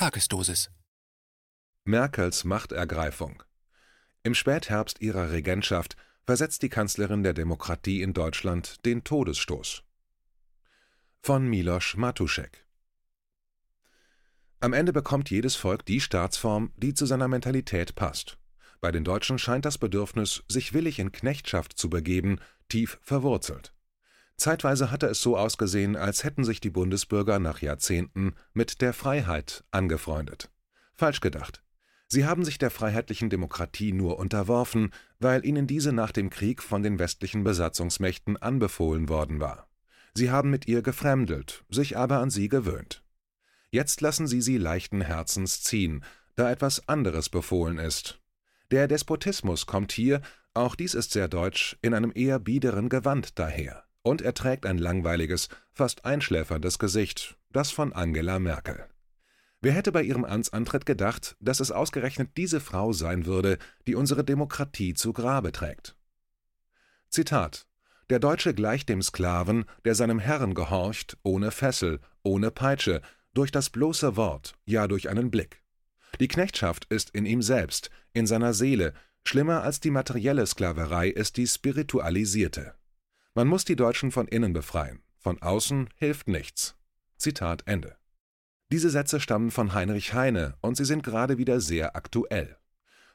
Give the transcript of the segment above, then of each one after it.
Tagesdosis. Merkels Machtergreifung. Im Spätherbst ihrer Regentschaft versetzt die Kanzlerin der Demokratie in Deutschland den Todesstoß. Von Miloš Matušek. Am Ende bekommt jedes Volk die Staatsform, die zu seiner Mentalität passt. Bei den Deutschen scheint das Bedürfnis, sich willig in Knechtschaft zu begeben, tief verwurzelt. Zeitweise hatte es so ausgesehen, als hätten sich die Bundesbürger nach Jahrzehnten mit der Freiheit angefreundet. Falsch gedacht. Sie haben sich der freiheitlichen Demokratie nur unterworfen, weil ihnen diese nach dem Krieg von den westlichen Besatzungsmächten anbefohlen worden war. Sie haben mit ihr gefremdelt, sich aber an sie gewöhnt. Jetzt lassen sie sie leichten Herzens ziehen, da etwas anderes befohlen ist. Der Despotismus kommt hier, auch dies ist sehr deutsch, in einem eher biederen Gewand daher und er trägt ein langweiliges, fast einschläferndes Gesicht, das von Angela Merkel. Wer hätte bei ihrem Amtsantritt gedacht, dass es ausgerechnet diese Frau sein würde, die unsere Demokratie zu Grabe trägt? Zitat Der Deutsche gleicht dem Sklaven, der seinem Herrn gehorcht, ohne Fessel, ohne Peitsche, durch das bloße Wort, ja durch einen Blick. Die Knechtschaft ist in ihm selbst, in seiner Seele, schlimmer als die materielle Sklaverei ist die spiritualisierte. Man muss die Deutschen von innen befreien, von außen hilft nichts. Zitat Ende. Diese Sätze stammen von Heinrich Heine und sie sind gerade wieder sehr aktuell.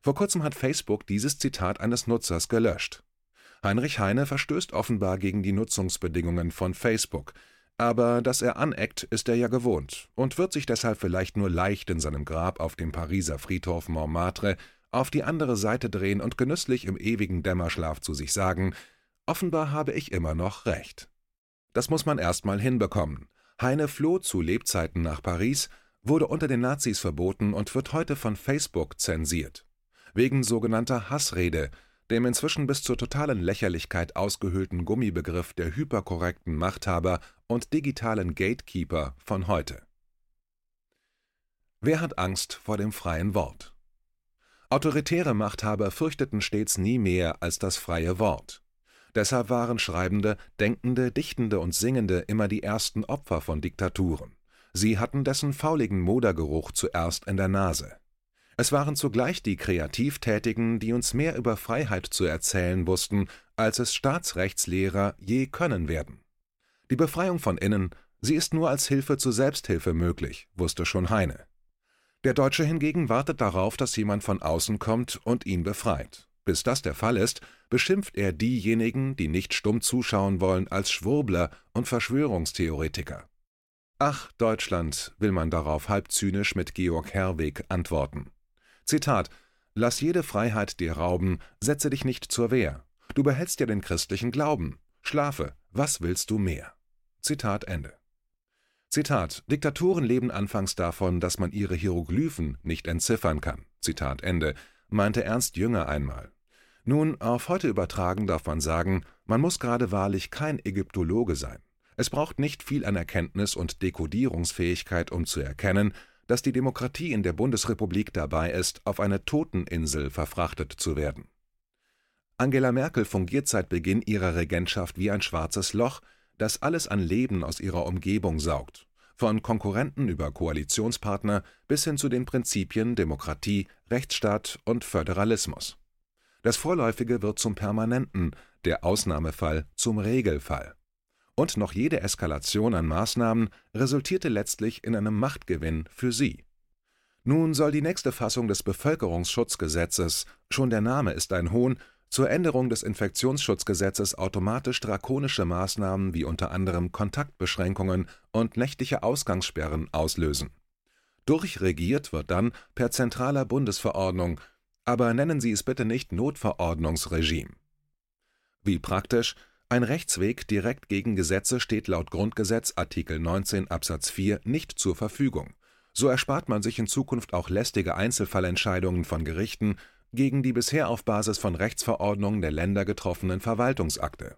Vor kurzem hat Facebook dieses Zitat eines Nutzers gelöscht. Heinrich Heine verstößt offenbar gegen die Nutzungsbedingungen von Facebook, aber dass er aneckt, ist er ja gewohnt und wird sich deshalb vielleicht nur leicht in seinem Grab auf dem Pariser Friedhof Montmartre auf die andere Seite drehen und genüsslich im ewigen Dämmerschlaf zu sich sagen, Offenbar habe ich immer noch recht. Das muss man erst mal hinbekommen. Heine floh zu Lebzeiten nach Paris, wurde unter den Nazis verboten und wird heute von Facebook zensiert. Wegen sogenannter Hassrede, dem inzwischen bis zur totalen Lächerlichkeit ausgehöhlten Gummibegriff der hyperkorrekten Machthaber und digitalen Gatekeeper von heute. Wer hat Angst vor dem freien Wort? Autoritäre Machthaber fürchteten stets nie mehr als das freie Wort. Deshalb waren Schreibende, Denkende, Dichtende und Singende immer die ersten Opfer von Diktaturen. Sie hatten dessen fauligen Modergeruch zuerst in der Nase. Es waren zugleich die Kreativtätigen, die uns mehr über Freiheit zu erzählen wussten, als es Staatsrechtslehrer je können werden. Die Befreiung von innen, sie ist nur als Hilfe zur Selbsthilfe möglich, wusste schon Heine. Der Deutsche hingegen wartet darauf, dass jemand von außen kommt und ihn befreit. Bis das der Fall ist, beschimpft er diejenigen, die nicht stumm zuschauen wollen, als Schwurbler und Verschwörungstheoretiker. Ach, Deutschland, will man darauf halb zynisch mit Georg Herweg antworten. Zitat: Lass jede Freiheit dir rauben, setze dich nicht zur Wehr. Du behältst ja den christlichen Glauben. Schlafe, was willst du mehr? Zitat Ende. Zitat: Diktaturen leben anfangs davon, dass man ihre Hieroglyphen nicht entziffern kann. Zitat Ende, meinte Ernst Jünger einmal. Nun, auf heute übertragen darf man sagen, man muss gerade wahrlich kein Ägyptologe sein. Es braucht nicht viel an Erkenntnis und Dekodierungsfähigkeit, um zu erkennen, dass die Demokratie in der Bundesrepublik dabei ist, auf eine Toteninsel verfrachtet zu werden. Angela Merkel fungiert seit Beginn ihrer Regentschaft wie ein schwarzes Loch, das alles an Leben aus ihrer Umgebung saugt, von Konkurrenten über Koalitionspartner bis hin zu den Prinzipien Demokratie, Rechtsstaat und Föderalismus. Das Vorläufige wird zum Permanenten, der Ausnahmefall zum Regelfall. Und noch jede Eskalation an Maßnahmen resultierte letztlich in einem Machtgewinn für sie. Nun soll die nächste Fassung des Bevölkerungsschutzgesetzes, schon der Name ist ein Hohn, zur Änderung des Infektionsschutzgesetzes automatisch drakonische Maßnahmen wie unter anderem Kontaktbeschränkungen und nächtliche Ausgangssperren auslösen. Durchregiert wird dann per zentraler Bundesverordnung aber nennen Sie es bitte nicht Notverordnungsregime. Wie praktisch, ein Rechtsweg direkt gegen Gesetze steht laut Grundgesetz Artikel 19 Absatz 4 nicht zur Verfügung. So erspart man sich in Zukunft auch lästige Einzelfallentscheidungen von Gerichten gegen die bisher auf Basis von Rechtsverordnungen der Länder getroffenen Verwaltungsakte.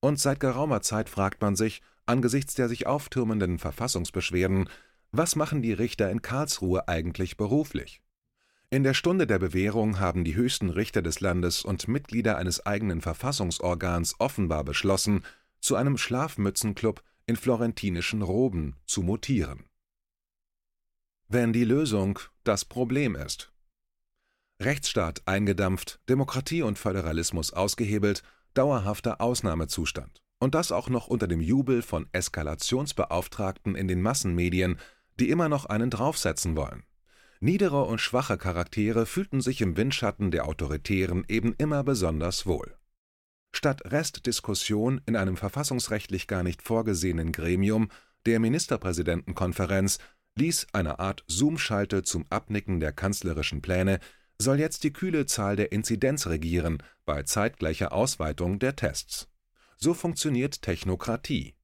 Und seit geraumer Zeit fragt man sich, angesichts der sich auftürmenden Verfassungsbeschwerden, was machen die Richter in Karlsruhe eigentlich beruflich? In der Stunde der Bewährung haben die höchsten Richter des Landes und Mitglieder eines eigenen Verfassungsorgans offenbar beschlossen, zu einem Schlafmützenklub in florentinischen Roben zu mutieren wenn die Lösung das Problem ist. Rechtsstaat eingedampft, Demokratie und Föderalismus ausgehebelt, dauerhafter Ausnahmezustand. Und das auch noch unter dem Jubel von Eskalationsbeauftragten in den Massenmedien, die immer noch einen draufsetzen wollen. Niedere und schwache Charaktere fühlten sich im Windschatten der Autoritären eben immer besonders wohl. Statt Restdiskussion in einem verfassungsrechtlich gar nicht vorgesehenen Gremium, der Ministerpräsidentenkonferenz, ließ eine Art Zoom-Schalte zum Abnicken der kanzlerischen Pläne, soll jetzt die kühle Zahl der Inzidenz regieren bei zeitgleicher Ausweitung der Tests. So funktioniert Technokratie.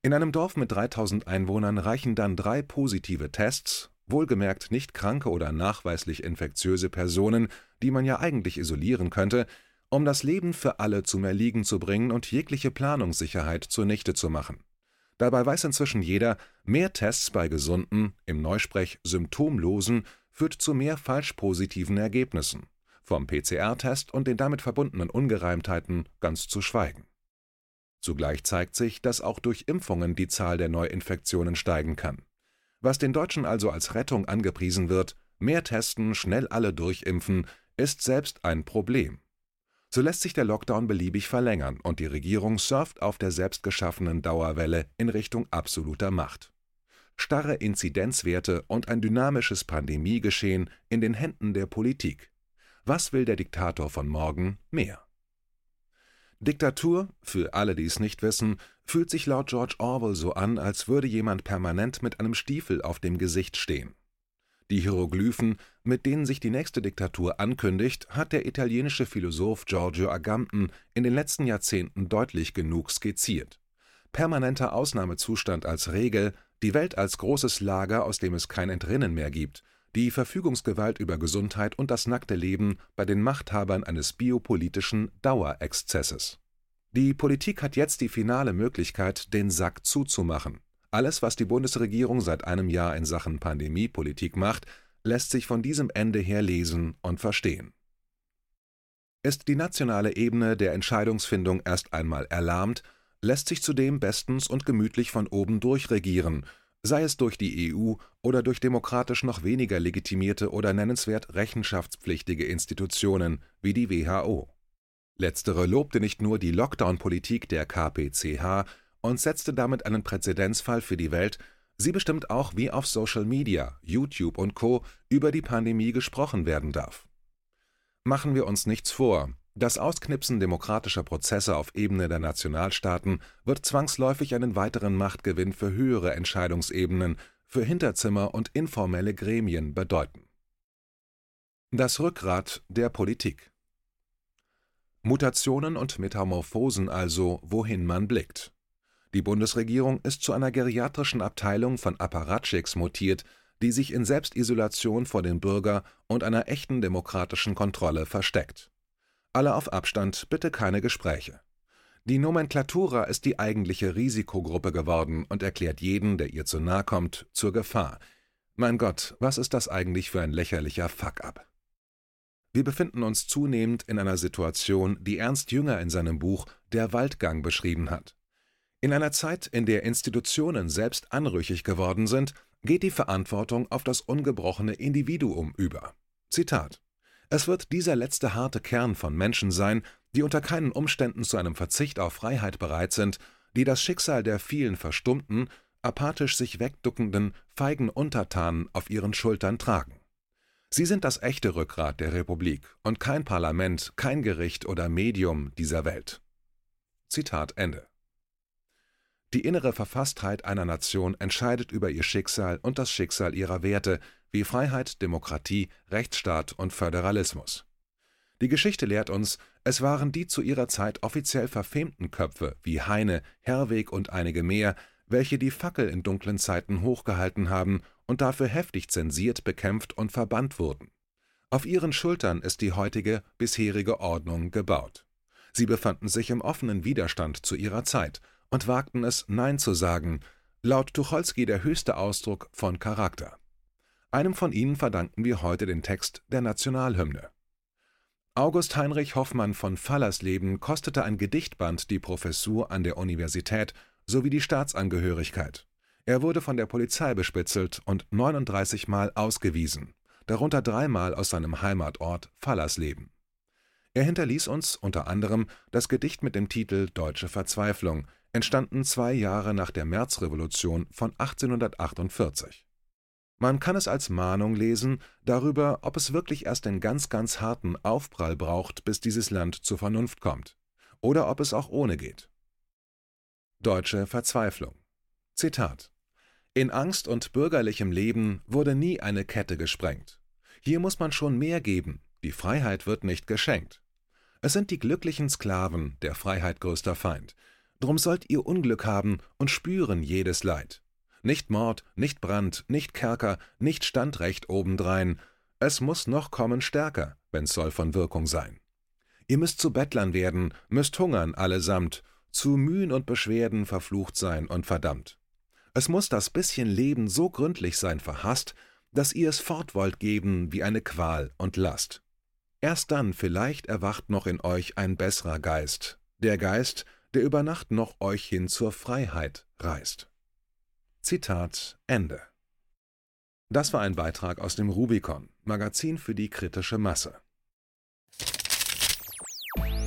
In einem Dorf mit 3000 Einwohnern reichen dann drei positive Tests, wohlgemerkt nicht kranke oder nachweislich infektiöse Personen, die man ja eigentlich isolieren könnte, um das Leben für alle zum Erliegen zu bringen und jegliche Planungssicherheit zunichte zu machen. Dabei weiß inzwischen jeder, mehr Tests bei gesunden, im Neusprech symptomlosen, führt zu mehr falsch positiven Ergebnissen, vom PCR-Test und den damit verbundenen Ungereimtheiten ganz zu schweigen. Zugleich zeigt sich, dass auch durch Impfungen die Zahl der Neuinfektionen steigen kann. Was den Deutschen also als Rettung angepriesen wird, mehr testen, schnell alle durchimpfen, ist selbst ein Problem. So lässt sich der Lockdown beliebig verlängern und die Regierung surft auf der selbstgeschaffenen Dauerwelle in Richtung absoluter Macht. Starre Inzidenzwerte und ein dynamisches Pandemiegeschehen in den Händen der Politik. Was will der Diktator von morgen mehr? Diktatur, für alle, die es nicht wissen, fühlt sich laut George Orwell so an, als würde jemand permanent mit einem Stiefel auf dem Gesicht stehen. Die Hieroglyphen, mit denen sich die nächste Diktatur ankündigt, hat der italienische Philosoph Giorgio Agamben in den letzten Jahrzehnten deutlich genug skizziert. Permanenter Ausnahmezustand als Regel, die Welt als großes Lager, aus dem es kein Entrinnen mehr gibt, die Verfügungsgewalt über Gesundheit und das nackte Leben bei den Machthabern eines biopolitischen Dauerexzesses. Die Politik hat jetzt die finale Möglichkeit, den Sack zuzumachen. Alles, was die Bundesregierung seit einem Jahr in Sachen Pandemiepolitik macht, lässt sich von diesem Ende her lesen und verstehen. Ist die nationale Ebene der Entscheidungsfindung erst einmal erlahmt, lässt sich zudem bestens und gemütlich von oben durchregieren sei es durch die EU oder durch demokratisch noch weniger legitimierte oder nennenswert rechenschaftspflichtige Institutionen wie die WHO. Letztere lobte nicht nur die Lockdown-Politik der KPCH und setzte damit einen Präzedenzfall für die Welt, sie bestimmt auch, wie auf Social Media, YouTube und Co. über die Pandemie gesprochen werden darf. Machen wir uns nichts vor, das Ausknipsen demokratischer Prozesse auf Ebene der Nationalstaaten wird zwangsläufig einen weiteren Machtgewinn für höhere Entscheidungsebenen, für Hinterzimmer und informelle Gremien bedeuten. Das Rückgrat der Politik Mutationen und Metamorphosen also, wohin man blickt. Die Bundesregierung ist zu einer geriatrischen Abteilung von Apparatschicks mutiert, die sich in Selbstisolation vor dem Bürger und einer echten demokratischen Kontrolle versteckt alle auf Abstand, bitte keine Gespräche. Die Nomenklatura ist die eigentliche Risikogruppe geworden und erklärt jeden, der ihr zu nahe kommt, zur Gefahr. Mein Gott, was ist das eigentlich für ein lächerlicher Fuck-up? Wir befinden uns zunehmend in einer Situation, die Ernst Jünger in seinem Buch Der Waldgang beschrieben hat. In einer Zeit, in der Institutionen selbst anrüchig geworden sind, geht die Verantwortung auf das ungebrochene Individuum über. Zitat es wird dieser letzte harte Kern von Menschen sein, die unter keinen Umständen zu einem Verzicht auf Freiheit bereit sind, die das Schicksal der vielen verstummten, apathisch sich wegduckenden, feigen Untertanen auf ihren Schultern tragen. Sie sind das echte Rückgrat der Republik und kein Parlament, kein Gericht oder Medium dieser Welt. Zitat Ende. Die innere Verfasstheit einer Nation entscheidet über ihr Schicksal und das Schicksal ihrer Werte, wie Freiheit, Demokratie, Rechtsstaat und Föderalismus. Die Geschichte lehrt uns, es waren die zu ihrer Zeit offiziell verfemten Köpfe wie Heine, Herweg und einige mehr, welche die Fackel in dunklen Zeiten hochgehalten haben und dafür heftig zensiert, bekämpft und verbannt wurden. Auf ihren Schultern ist die heutige, bisherige Ordnung gebaut. Sie befanden sich im offenen Widerstand zu ihrer Zeit und wagten es, Nein zu sagen, laut Tucholsky der höchste Ausdruck von Charakter. Einem von ihnen verdanken wir heute den Text der Nationalhymne. August Heinrich Hoffmann von Fallersleben kostete ein Gedichtband die Professur an der Universität sowie die Staatsangehörigkeit. Er wurde von der Polizei bespitzelt und 39 Mal ausgewiesen, darunter dreimal aus seinem Heimatort Fallersleben. Er hinterließ uns unter anderem das Gedicht mit dem Titel Deutsche Verzweiflung, entstanden zwei Jahre nach der Märzrevolution von 1848. Man kann es als Mahnung lesen darüber, ob es wirklich erst den ganz, ganz harten Aufprall braucht, bis dieses Land zur Vernunft kommt, oder ob es auch ohne geht. Deutsche Verzweiflung Zitat In Angst und bürgerlichem Leben wurde nie eine Kette gesprengt. Hier muss man schon mehr geben, die Freiheit wird nicht geschenkt. Es sind die glücklichen Sklaven, der Freiheit größter Feind. Drum sollt ihr Unglück haben und spüren jedes Leid. Nicht Mord, nicht Brand, nicht Kerker, nicht Standrecht obendrein. Es muss noch kommen stärker, wenn's soll von Wirkung sein. Ihr müsst zu Bettlern werden, müsst hungern allesamt, zu Mühen und Beschwerden verflucht sein und verdammt. Es muss das bisschen Leben so gründlich sein verhasst, dass ihr es fort wollt geben wie eine Qual und Last. Erst dann vielleicht erwacht noch in euch ein besserer Geist, der Geist, der über Nacht noch euch hin zur Freiheit reißt. Zitat Ende. Das war ein Beitrag aus dem Rubicon, Magazin für die kritische Masse.